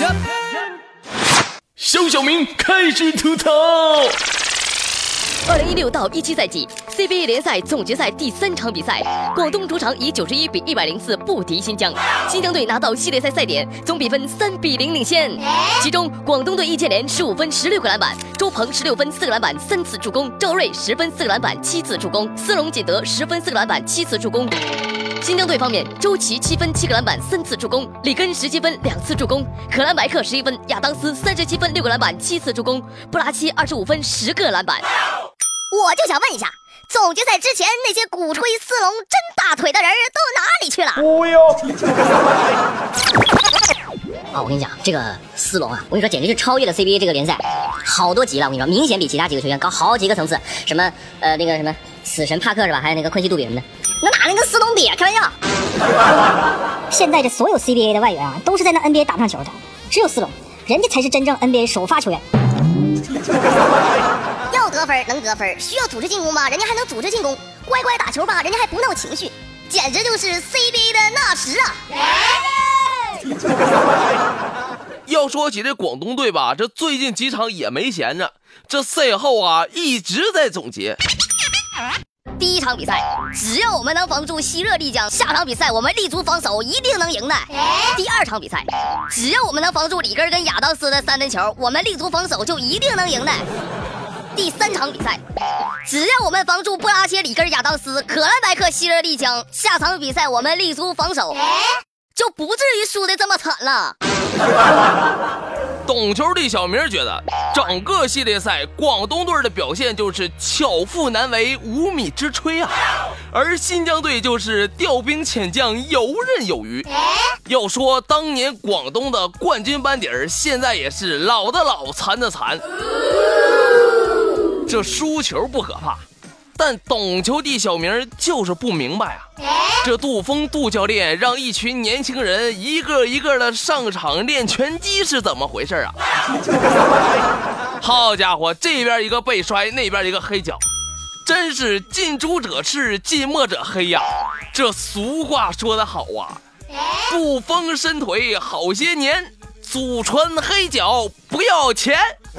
呀！肖小明开始吐槽。二零一六到一七赛季 CBA 联赛总决赛第三场比赛，广东主场以九十一比一百零四不敌新疆，新疆队拿到系列赛赛点，总比分三比零领先。其中，广东队易建联十五分十六个篮板，周鹏十六分四个篮板三次助攻，赵睿十分四个篮板七次助攻，斯隆锦德十分四个篮板七次助攻。新疆队方面，周琦七分七个篮板三次助攻，里根十七分两次助攻，可兰白克十一分，亚当斯三十七分六个篮板七次助攻，布拉奇二十五分十个篮板。我就想问一下，总决赛之前那些鼓吹斯龙真大腿的人都哪里去了？不用。啊，我跟你讲，这个斯隆啊，我跟你说，简直是超越了 CBA 这个联赛好多级了。我跟你说，明显比其他几个球员高好几个层次。什么呃，那个什么死神帕克是吧？还有那个昆西杜比什么的，比啊？开玩笑。现在这所有 CBA 的外援啊，都是在那 NBA 打不上球的，只有四龙，人家才是真正 NBA 首发球员。要得分能得分，需要组织进攻吗？人家还能组织进攻，乖乖打球吧，人家还不闹情绪，简直就是 CBA 的纳什啊！要说起这广东队吧，这最近几场也没闲着，这赛后啊一直在总结。第一场比赛，只要我们能防住希热丽江，下场比赛我们立足防守，一定能赢的。第二场比赛，只要我们能防住里根跟亚当斯的三分球，我们立足防守就一定能赢的。第三场比赛，只要我们防住布拉切里根、亚当斯、可兰白克、希热丽江，下场比赛我们立足防守，就不至于输的这么惨了。懂球的小明觉得，整个系列赛广东队的表现就是巧妇难为无米之炊啊，而新疆队就是调兵遣将游刃有余。要说当年广东的冠军班底儿，现在也是老的老，残的残。这输球不可怕，但懂球帝小明就是不明白啊！这杜峰杜教练让一群年轻人一个一个的上场练拳击是怎么回事啊？好家伙，这边一个背摔，那边一个黑脚，真是近朱者赤，近墨者黑呀！这俗话说得好啊，杜峰伸腿好些年，祖传黑脚不要钱。